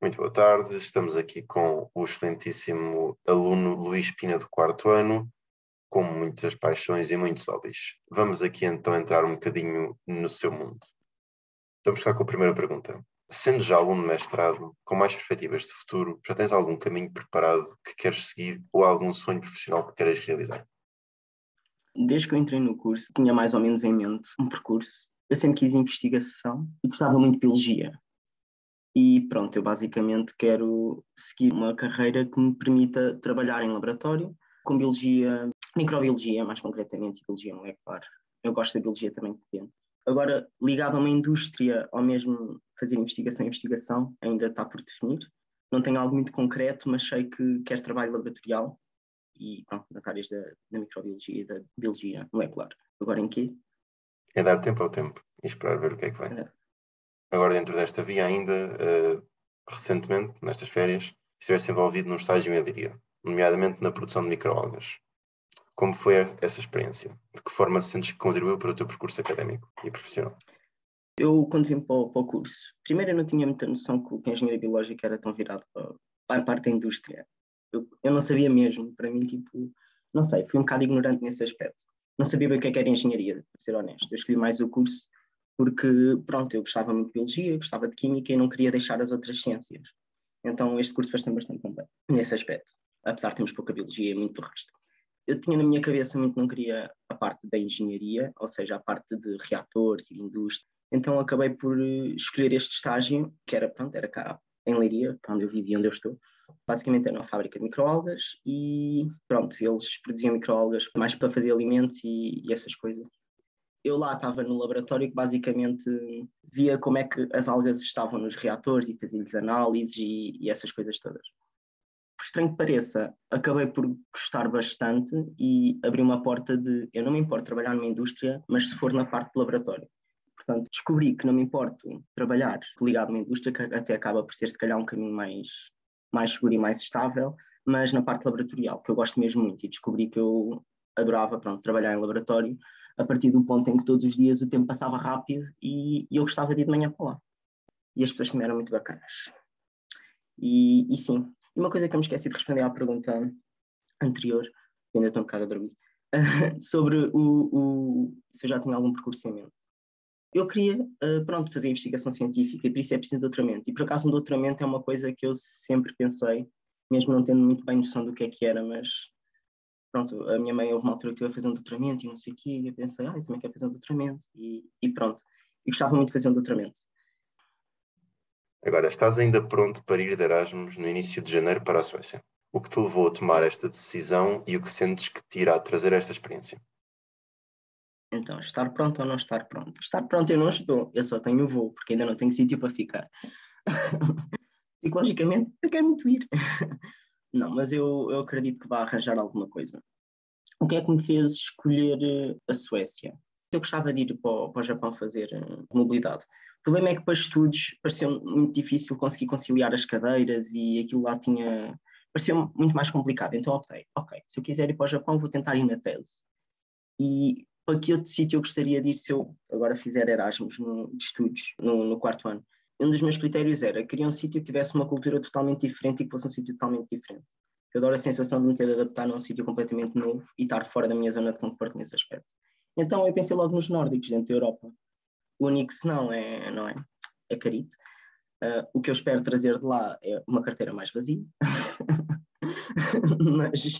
Muito boa tarde, estamos aqui com o excelentíssimo aluno Luís Pina do quarto ano, com muitas paixões e muitos hobbies. Vamos aqui então entrar um bocadinho no seu mundo. Vamos ficar com a primeira pergunta. Sendo já aluno de mestrado, com mais perspectivas de futuro, já tens algum caminho preparado que queres seguir ou algum sonho profissional que queres realizar? Desde que eu entrei no curso, tinha mais ou menos em mente um percurso. Eu sempre quis investigação e gostava muito de biologia. E pronto, eu basicamente quero seguir uma carreira que me permita trabalhar em laboratório com biologia, microbiologia mais concretamente, e biologia molecular. Eu gosto da biologia também depende. Agora, ligado a uma indústria ou mesmo fazer investigação e investigação, ainda está por definir. Não tenho algo muito concreto, mas sei que quero trabalho laboratorial e pronto, nas áreas da, da microbiologia e da biologia molecular. Agora em quê? É dar tempo ao tempo e esperar ver o que é que vai. É agora dentro desta via ainda, uh, recentemente, nestas férias, estiveste envolvido num estágio em Aliria, nomeadamente na produção de microalgas. Como foi essa experiência? De que forma sentes que contribuiu para o teu percurso académico e profissional? Eu, quando vim para o, para o curso, primeiro eu não tinha muita noção que, a engenharia biológica era tão virado para, para a parte da indústria. Eu, eu não sabia mesmo, para mim, tipo, não sei, fui um bocado ignorante nesse aspecto. Não sabia bem o que, é que era engenharia, para ser honesto. Eu escolhi mais o curso porque, pronto, eu gostava muito de biologia, gostava de química e não queria deixar as outras ciências. Então este curso faz-me bastante completo nesse aspecto, apesar de termos pouca biologia e muito resto. Eu tinha na minha cabeça muito não queria a parte da engenharia, ou seja, a parte de reatores e de indústria. Então acabei por escolher este estágio, que era, pronto, era cá em Leiria, onde eu vivo e onde eu estou. Basicamente era uma fábrica de microalgas e pronto, eles produziam microalgas mais para fazer alimentos e, e essas coisas eu lá estava no laboratório que basicamente via como é que as algas estavam nos reatores e fazia-lhes análises e, e, essas coisas todas. Por estranho que pareça, acabei por gostar bastante e abri uma porta de eu não me importo trabalhar numa indústria, mas se for na parte de laboratório. Portanto, descobri que não me importo trabalhar ligado a uma indústria, que até acaba por ser se calhar um caminho mais, mais seguro e mais estável, mas na parte laboratorial, que eu gosto mesmo muito e descobri que eu adorava pronto, trabalhar em laboratório a partir do ponto em que todos os dias o tempo passava rápido e, e eu gostava de ir de manhã para lá. E as pessoas também eram muito bacanas. E, e sim, e uma coisa que eu me esqueci de responder à pergunta anterior, ainda estou um bocado a dormir, sobre o, o, se eu já tinha algum percurso em mente. Eu queria, uh, pronto, fazer investigação científica e por isso é preciso doutoramento. E por acaso um doutoramento é uma coisa que eu sempre pensei, mesmo não tendo muito bem noção do que é que era, mas pronto, a minha mãe houve uma altura que teve a fazer um doutoramento e não sei o quê, e eu pensei, ah, eu também quero fazer um doutoramento, e, e pronto. E gostava muito de fazer um doutoramento. Agora, estás ainda pronto para ir de Erasmus no início de janeiro para a Suécia? O que te levou a tomar esta decisão e o que sentes que te irá trazer esta experiência? Então, estar pronto ou não estar pronto? Estar pronto eu não estou, eu só tenho voo, porque ainda não tenho sítio para ficar. Psicologicamente, eu quero muito ir. Não, mas eu, eu acredito que vai arranjar alguma coisa. O que é que me fez escolher eh, a Suécia? Eu gostava de ir para o, para o Japão fazer eh, mobilidade. O problema é que para estudos pareceu muito difícil conseguir conciliar as cadeiras e aquilo lá tinha. pareceu muito mais complicado. Então optei, ok, se eu quiser ir para o Japão, vou tentar ir na tese. E para que outro sítio eu gostaria de ir se eu agora fizer Erasmus no, de estudos no, no quarto ano? Um dos meus critérios era queria um sítio que tivesse uma cultura totalmente diferente e que fosse um sítio totalmente diferente. Eu adoro a sensação de me ter de adaptar num sítio completamente novo e estar fora da minha zona de conforto nesse aspecto. Então eu pensei logo nos nórdicos, dentro da Europa. O único se não é, não é, é carito. Uh, o que eu espero trazer de lá é uma carteira mais vazia. mas,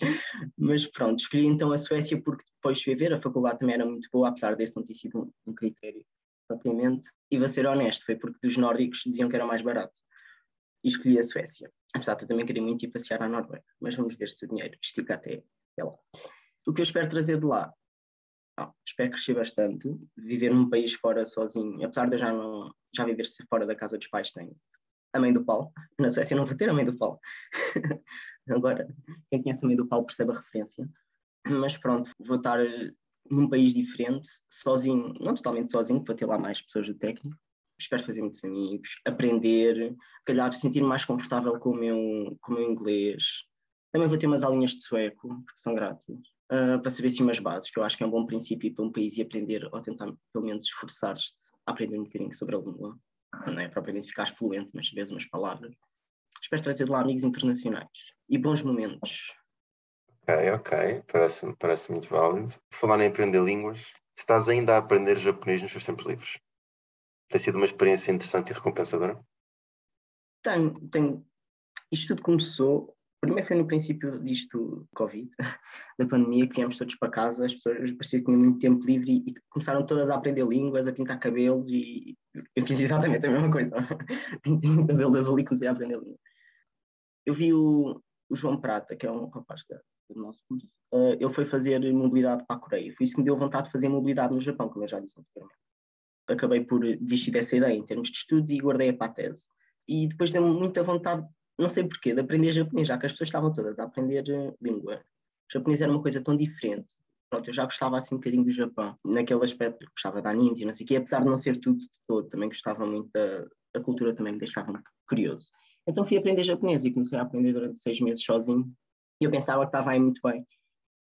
mas, pronto, escolhi então a Suécia porque depois fui ver, a faculdade também era muito boa, apesar desse não ter sido um, um critério propriamente, e vou ser honesto, foi porque dos nórdicos diziam que era mais barato. E escolhi a Suécia. Apesar de eu também queria muito ir passear à Noruega, mas vamos ver se o dinheiro estica até, até lá. O que eu espero trazer de lá? Ah, espero crescer bastante, viver num país fora sozinho, apesar de eu já não já viver fora da casa dos pais, tenho a mãe do Paulo. Na Suécia não vou ter a mãe do Paulo. Agora, quem conhece a mãe do Paulo percebe a referência. Mas pronto, vou estar num país diferente, sozinho, não totalmente sozinho, para ter lá mais pessoas do técnico. Espero fazer muitos amigos, aprender, calhar sentir-me mais confortável com o, meu, com o meu inglês. Também vou ter umas aulinhas de sueco, porque são grátis, uh, para saber sim umas bases, que eu acho que é um bom princípio para um país e aprender, ou tentar pelo menos esforçar-te a aprender um bocadinho sobre a língua. Não é propriamente ficar fluente, mas saber umas palavras. espero trazer de lá amigos internacionais e bons momentos. Ok, ok, parece, parece muito válido. Falar em aprender línguas, estás ainda a aprender japonês nos teus tempos livres? Tem sido uma experiência interessante e recompensadora? Tenho, tenho. Isto tudo começou Primeiro foi no princípio disto, Covid, da pandemia, que viemos todos para casa, as pessoas pareciam que tinham muito tempo livre e, e, começaram todas a aprender línguas, a pintar cabelos e eu fiz exatamente a mesma coisa. Pintei um cabelo azul e comecei a aprender línguas. Eu vi o, o João Prata, que é um rapaz que do nosso curso, uh, ele foi fazer mobilidade para a Coreia. Foi isso que me deu vontade de fazer mobilidade no Japão, como eu já disse anteriormente. Acabei por desistir dessa ideia em termos de estudos e guardei-a para a tese. E depois deu-me muita vontade não sei porquê, de aprender japonês, já que as pessoas estavam todas a aprender uh, língua. O japonês era uma coisa tão diferente. Pronto, eu já gostava assim um bocadinho do Japão, naquele aspecto, gostava de animes e não sei o quê, apesar de não ser tudo de todo, também gostava muito da a cultura, também me deixava curioso. Então fui aprender japonês e comecei a aprender durante seis meses sozinho e eu pensava que estava aí muito bem.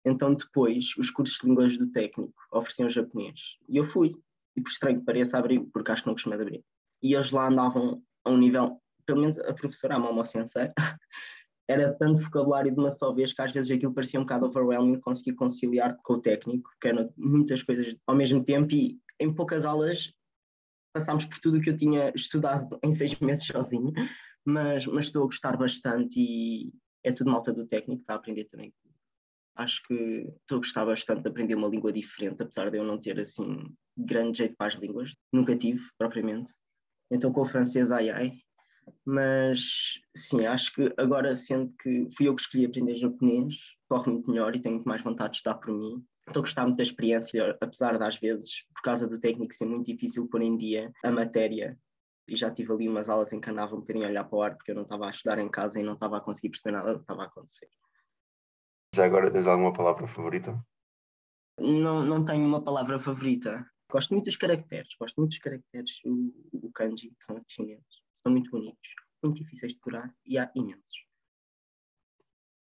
Então depois, os cursos de línguas do técnico ofereciam japonês e eu fui. E por estranho que pareça, abri, porque acho que não costumo abrir. E eles lá andavam a um nível pelo menos a professora, a Sensei, era tanto vocabulário de uma só vez que às vezes aquilo parecia um bocado overwhelming, conseguia conciliar com o técnico, que eram muitas coisas ao mesmo tempo e em poucas aulas passámos por tudo o que eu tinha estudado em seis meses sozinho, mas, mas estou a gostar bastante e é tudo malta do técnico, está a aprender também. Acho que estou a gostar bastante de aprender uma língua diferente, apesar de eu não ter assim grande jeito para as línguas, nunca tive propriamente. Então com o francês, ai ai, mas sim, acho que agora sendo que fui eu que escolhi aprender japonês, corre muito melhor e tenho muito mais vontade de estudar por mim. Estou a gostar muito da experiência, apesar de às vezes, por causa do técnico ser muito difícil pôr em dia a matéria. E já tive ali umas aulas em que andava um bocadinho a olhar para o ar porque eu não estava a estudar em casa e não estava a conseguir perceber nada do que estava a acontecer. Já agora tens alguma palavra favorita? Não, não tenho uma palavra favorita. Gosto muito dos caracteres, gosto muito dos caracteres, o, o kanji, que são chineses são muito bonitos, muito difíceis de curar e há imensos.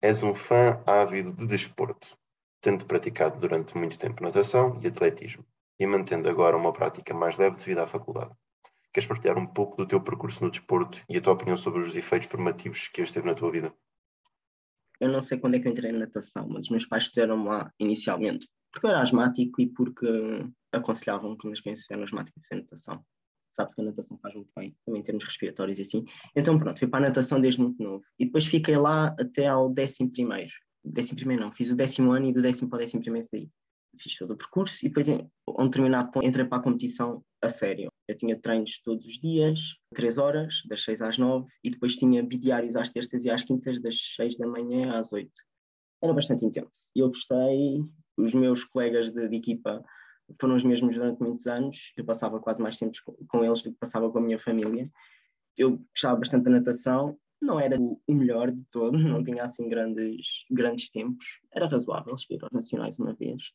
És um fã ávido de desporto, tendo praticado durante muito tempo natação e atletismo, e mantendo agora uma prática mais leve devido à faculdade. Queres partilhar um pouco do teu percurso no desporto e a tua opinião sobre os efeitos formativos que este teve na tua vida? Eu não sei quando é que eu entrei na natação, mas meus pais fizeram lá inicialmente, porque eu era asmático e porque aconselhavam que nas crianças eram asmáticas fazer natação sabe-se que a natação faz muito bem, também em termos respiratórios e assim. Então pronto, fui para a natação desde muito novo. E depois fiquei lá até ao décimo primeiro. Décimo primeiro não, fiz o décimo ano e do décimo para o décimo primeiro saí. Fiz todo o percurso e depois, a um determinado ponto, entrei para a competição a sério. Eu tinha treinos todos os dias, três horas, das seis às nove, e depois tinha bidiários às terças e às quintas, das seis da manhã às oito. Era bastante intenso. Eu gostei, os meus colegas de, de equipa foram os mesmos durante muitos anos. Eu passava quase mais tempo com eles do que passava com a minha família. Eu gostava bastante da natação, não era o melhor de todo, não tinha assim grandes, grandes tempos. Era razoável, cheguei aos nacionais uma vez.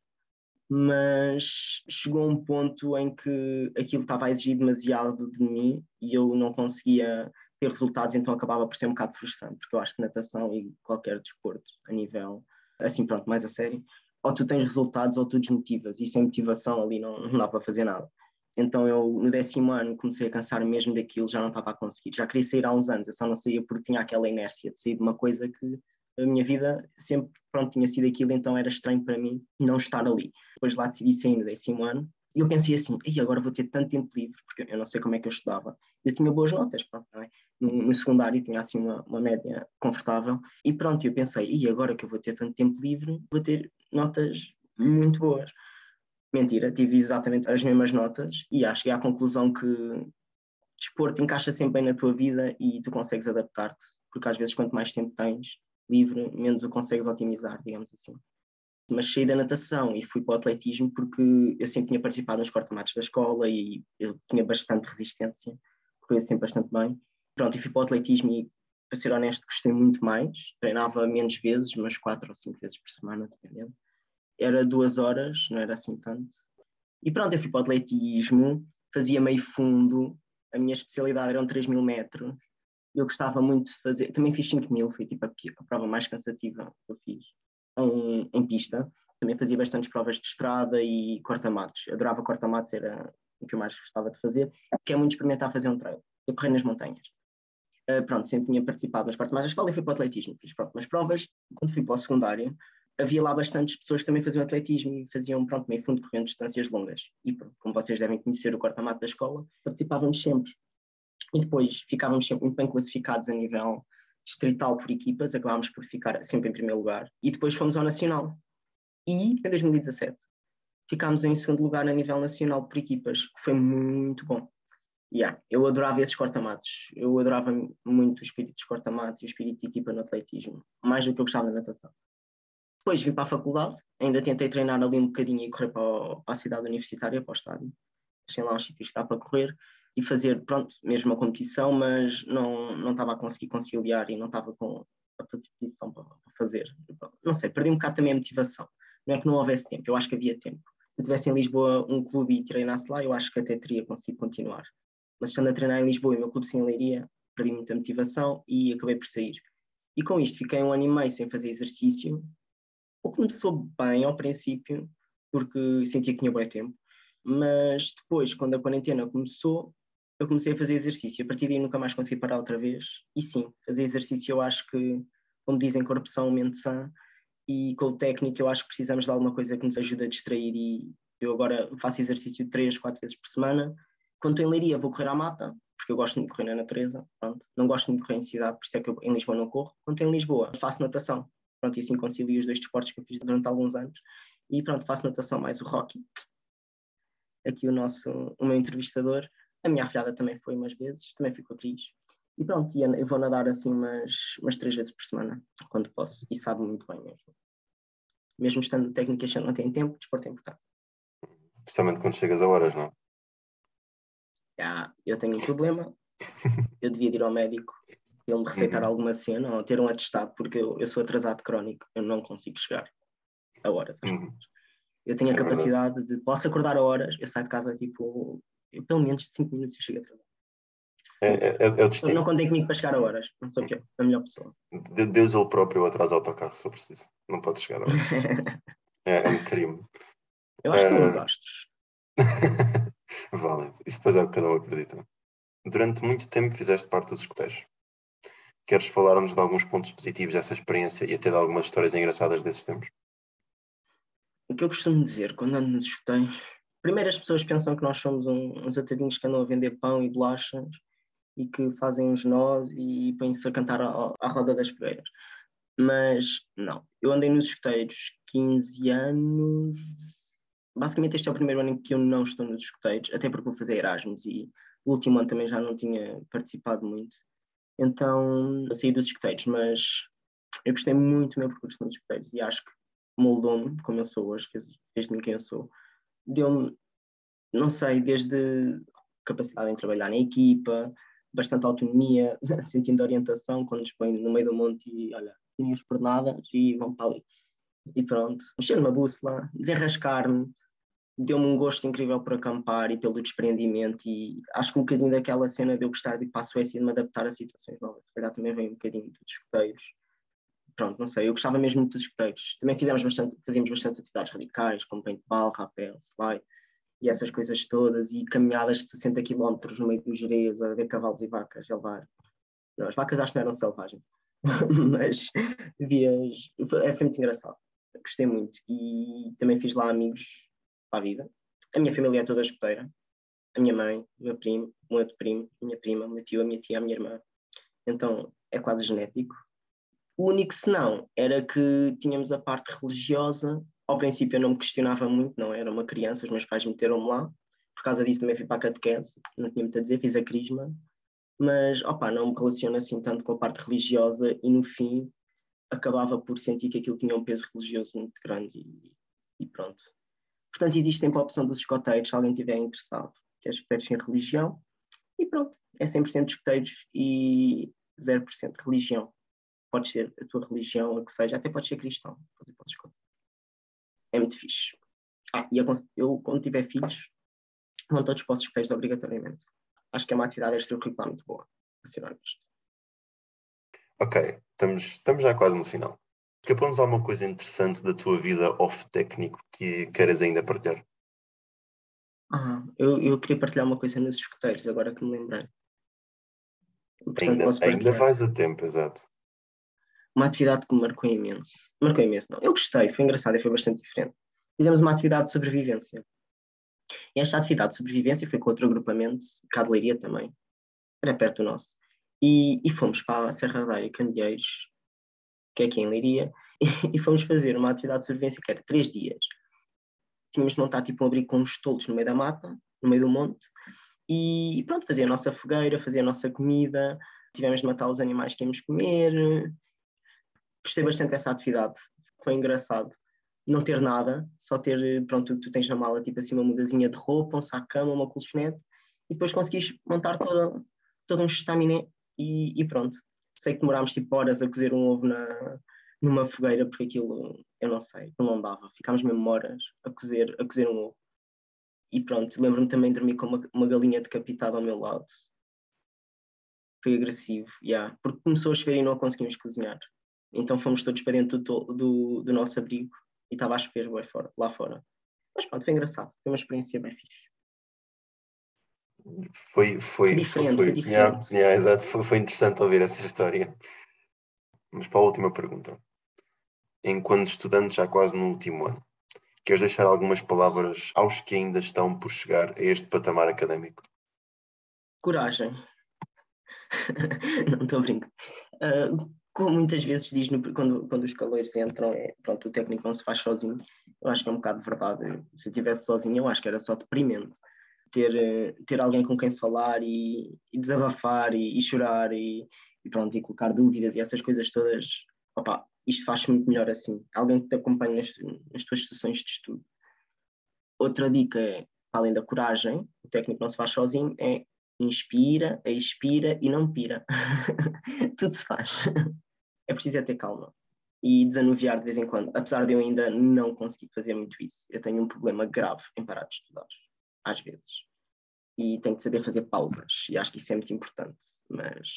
Mas chegou um ponto em que aquilo estava a exigir demasiado de mim e eu não conseguia ter resultados, então acabava por ser um bocado frustrante, porque eu acho que natação e qualquer desporto a nível, assim pronto, mais a sério, ou tu tens resultados ou tu desmotivas, e sem motivação ali não, não dá para fazer nada. Então eu no décimo ano comecei a cansar mesmo daquilo, já não estava a conseguir, já queria sair há uns anos, eu só não saía porque tinha aquela inércia de sair de uma coisa que a minha vida sempre pronto, tinha sido aquilo, então era estranho para mim não estar ali. Depois lá decidi sair no décimo ano e eu pensei assim, e agora vou ter tanto tempo livre, porque eu não sei como é que eu estudava. Eu tinha boas notas, pronto, é? no, no, secundário tinha assim uma, uma média confortável. E pronto, eu pensei, e agora que eu vou ter tanto tempo livre, vou ter notas muito boas. Mentira, tive exatamente as mesmas notas e acho que é à conclusão que desporto encaixa sempre bem na tua vida e tu consegues adaptar-te, porque às vezes quanto mais tempo tens livre, menos o consegues otimizar, digamos assim mas saí da natação e fui para o atletismo porque eu sempre tinha participado nos corta-matos da escola e eu tinha bastante resistência, corria sempre bastante bem. Pronto, e fui para o atletismo e, para ser honesto, gostei muito mais. Treinava menos vezes, mas quatro ou cinco vezes por semana, dependendo. Era duas horas, não era assim tanto. E pronto, eu fui para o atletismo, fazia meio fundo, a minha especialidade eram 3 mil metros. Eu gostava muito de fazer, também fiz 5 mil, foi tipo a, a prova mais cansativa que eu fiz em, em pista. Também fazia bastantes provas de estrada e corta-matos. Adorava corta-matos, era o que eu mais gostava de fazer, que é muito experimentar fazer um trail, eu correr nas montanhas. uh, pronto, sempre tinha participado nas mais da escola e fui para o atletismo. Fiz nas provas, quando fui para o secundário, havia lá bastantes pessoas que também faziam atletismo e faziam, pronto, meio fundo correndo distâncias longas. E como vocês devem conhecer o corta-mato da escola, participávamos sempre. E depois ficávamos sempre muito bem classificados a nível distrital por equipas, acabámos por ficar sempre em primeiro lugar. E depois fomos ao Nacional. E em 2017 ficámos em segundo lugar a nível nacional por equipas, que foi muito bom. Yeah, eu adorava esses corta-matos. Eu adorava muito o espírito dos corta-matos e o espírito de equipa no atletismo, mais do que eu gostava da natação. Depois vim para a faculdade, ainda tentei treinar ali um bocadinho e correr para, a cidade universitária, para o estádio. Achei lá uns sítios que dá para correr e fazer, pronto, mesmo a competição, mas não, não estava a conseguir conciliar e não estava com a predisposição para, para fazer. Não sei, perdi um bocado também a motivação. Não é que não houvesse tempo, eu acho que havia tempo. Se eu tivesse em Lisboa um clube e treinasse lá, eu acho que até teria conseguido continuar mas estando a treinar em Lisboa e o meu clube sem leiria, perdi muita motivação e acabei por sair. E com isto fiquei um ano e meio sem fazer exercício, o que começou bem ao princípio, porque sentia que tinha bom tempo, mas depois, quando a quarentena começou, eu comecei a fazer exercício. A partir daí nunca mais consegui parar outra vez. E sim, fazer exercício eu acho que, como dizem, corpo são, mente sã, e com o técnico eu acho que precisamos de alguma coisa que nos ajude a distrair e eu agora faço exercício três, quatro vezes por semana quando estou em Leiria, vou correr à mata, porque eu gosto de correr na natureza. Pronto. Não gosto de correr em cidade, por isso é que eu em Lisboa não corro. Quando estou em Lisboa, faço natação. Pronto, e assim concilio os dois desportos que eu fiz durante alguns anos. E pronto, faço natação mais o Rocky. Aqui o nosso, o meu entrevistador. A minha afilhada também foi umas vezes, também ficou atriz. E pronto, eu vou nadar assim umas, umas três vezes por semana, quando posso, e sabe muito bem mesmo. Mesmo estando técnicas que não tem tempo, desporto é importante. Principalmente quando chegas a horas, não? ah, eu tenho um problema, eu devia ir ao médico, ele me receitar uhum. alguma cena ou ter um atestado, porque eu, eu sou atrasado crónico, eu não consigo chegar a horas uhum. Eu tenho a é capacidade verdade. de, posso acordar a horas, eu saio de casa tipo, eu, pelo menos 5 minutos eu chego atrasado. É, é, é, o destino. Não contem comigo para chegar a horas, não sou eu, a melhor pessoa. Deus ele próprio atrasa o autocarro se for preciso, não pode chegar a horas. é, é um crime. Eu acho que são os astros. Válido. Isso depois é o que cada um acredita. Durante muito tempo fizeste parte dos escuteiros. Queres falar-nos de alguns pontos positivos dessa experiência e até de algumas histórias engraçadas desses tempos? O que eu costumo dizer quando ando nos escuteiros, primeiro as pessoas pensam que nós somos um, uns atadinhos que andam a vender pão e bolachas e que fazem uns nós e põem-se a cantar à, roda das fogueiras. Mas não, eu andei nos escuteiros 15 anos, basicamente este é o primeiro ano em que eu não estou nos escuteiros, até porque vou fazer Erasmus e o último ano também já não tinha participado muito. Então saí dos escuteiros, mas eu gostei muito do meu percurso nos escuteiros e acho que moldou-me como eu sou hoje, fez, fez de mim quem eu sou. Deu-me, não sei, desde capacidade em trabalhar na equipa, bastante autonomia, sentindo orientação quando nos põe no meio do monte e olha, tinha as pernadas e vão para ali. E pronto, mexer numa bússola, desenrascar-me, deu-me um gosto incrível por acampar e pelo desprendimento e acho que um bocadinho daquela cena de eu gostar de ir para a Suécia e de me adaptar a situações novas. Se calhar também vem um bocadinho dos escuteiros. Pronto, não sei, eu gostava mesmo muito dos escuteiros. Também fizemos bastante, fazíamos bastante atividades radicais, como paintball, rapel, slide e essas coisas todas e caminhadas de 60 km no meio dos gerês a ver cavalos e vacas a levar. Não, as vacas acho que não eram selvagens, mas vias, foi, foi muito engraçado. Gostei muito e também fiz lá amigos para a vida. A minha família é toda escoteira. A minha mãe, o meu primo, o meu outro primo, minha prima, o meu tio, a minha tia, a minha irmã. Então é quase genético. O único senão era que tínhamos a parte religiosa. Ao princípio eu não me questionava muito, não era uma criança, os meus pais meteram-me lá. Por causa disso também fui para a catequese, não tinha muito a dizer, fiz a crisma. Mas, opa, não me relaciono assim tanto com a parte religiosa e no fim acabava por sentir que aquilo tinha um peso religioso muito grande e, e pronto. Portanto, existe sempre a opção dos escoteiros, se alguém estiver interessado, que é escoteiros sem religião. E pronto, é 100% escoteiros e 0% religião. Pode ser a tua religião, a que seja, até pode ser cristão. Pode ser, É muito fixe. Ah, e eu, quando tiver filhos, vão todos para os escoteiros obrigatoriamente. Acho que é uma atividade extracurricular muito boa, a ser honesto. Ok, estamos, estamos já quase no final. Escapamos alguma coisa interessante da tua vida off-técnico que queres ainda partilhar? Ah, eu, eu queria partilhar uma coisa nos escuteiros, agora que me lembrei. Portanto, ainda, posso ainda vais a tempo, exato. Uma atividade que me marcou imenso. Marcou imenso, não. Eu gostei, foi engraçado e foi bastante diferente. Fizemos uma atividade de sobrevivência. E esta atividade de sobrevivência foi com outro agrupamento, cá de Leiria também, era perto do nosso. E, e fomos para a Serra da Área Candeeiros, que é aqui em Leiria, e, e fomos fazer uma atividade de sobrevivência que era três dias. Tínhamos de montar tipo um abrigo com uns tolos no meio da mata, no meio do monte, e pronto, fazer a nossa fogueira, fazer a nossa comida, tivemos de matar os animais que íamos comer. Gostei bastante dessa atividade, foi engraçado. Não ter nada, só ter, pronto, tu tens na mala tipo assim uma mudazinha de roupa, um saco de cama, uma colchonete, e depois conseguis montar toda, todo um estaminé e, e, pronto. Sei que demorámos tipo horas a cozer um ovo na, numa fogueira, porque aquilo, eu não sei, não dava. Ficámos mesmo horas a cozer, a cozer um ovo. E pronto, lembro-me também de dormir com uma, uma galinha decapitada ao meu lado. Foi agressivo, yeah, porque começou a chover e não conseguimos cozinhar. Então fomos todos para dentro do, do, do nosso abrigo e estava a chover bem fora, lá fora. Mas pronto, foi engraçado, foi uma experiência bem fixe. Foi, foi, diferente, foi, foi diferente. Yeah, yeah, exato, foi, foi interessante ouvir essa história. Vamos para a última pergunta. Enquanto estudante, já quase no último ano, queres deixar algumas palavras aos que ainda estão por chegar a este patamar académico? Coragem. não estou a brincar. Uh, como muitas vezes diz no, quando, quando os calores entram, é, pronto, o técnico não se faz sozinho. Eu acho que é um bocado de verdade. Se eu estivesse sozinho, eu acho que era só deprimente. Ter, ter alguém com quem falar e, e desabafar e, e chorar e, e, pronto, e colocar dúvidas e essas coisas todas. Opa, isto faz muito melhor assim. Alguém que te acompanhe nas, nas tuas sessões de estudo. Outra dica é, além da coragem, o técnico não se faz sozinho, é inspira, expira e não pira. Tudo se faz. É preciso é ter calma e desanuviar de vez em quando, apesar de eu ainda não conseguir fazer muito isso. Eu tenho um problema grave em parar de estudar, às vezes. E tenho que saber fazer pausas, e acho que isso é muito importante, mas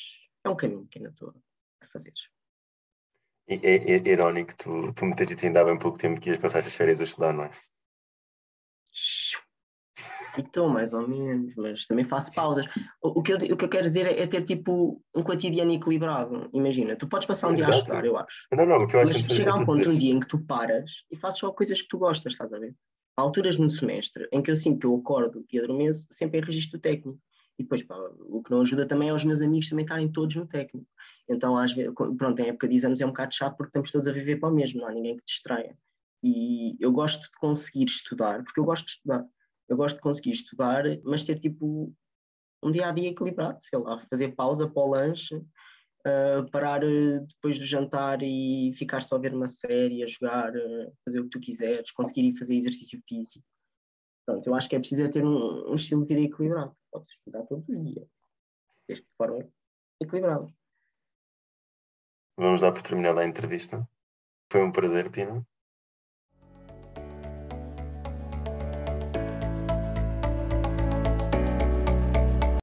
é um caminho que ainda estou a fazer. É, é, é irónico, tu, tu me tens dito ainda há bem pouco tempo que ias passar as férias a estudar, não é? Estou mais ou menos, mas também faço pausas. O, o, que, eu, o que eu quero dizer é, é, ter tipo um cotidiano equilibrado. Imagina, tu podes passar um Exato. dia a estudar, eu acho. Não, não, o que eu acho mas chega a um ponto, um dia em que tu paras e fazes só coisas que tu gostas, estás a ver? Há alturas no semestre em que eu sinto que eu acordo e adormeço sempre em registro técnico. E depois, pá, o que não ajuda também é os meus amigos também estarem todos no técnico. Então, às vezes, pronto, em época de exames é um bocado chato porque estamos todos a viver para o mesmo, não há ninguém que te distraia. E eu gosto de conseguir estudar, porque eu gosto de estudar eu gosto de conseguir estudar, mas ter tipo um dia a dia equilibrado, sei lá, fazer pausa para o lanche, uh, parar uh, depois do jantar e ficar só a ver uma série, a jogar, uh, fazer o que tu quiseres, conseguir ir fazer exercício físico. Pronto, eu acho que é preciso é ter um, um estilo de vida equilibrado. Podes estudar todos os dias, desde de forma equilibrada. Vamos dar por terminada a entrevista. Foi um prazer, Pina.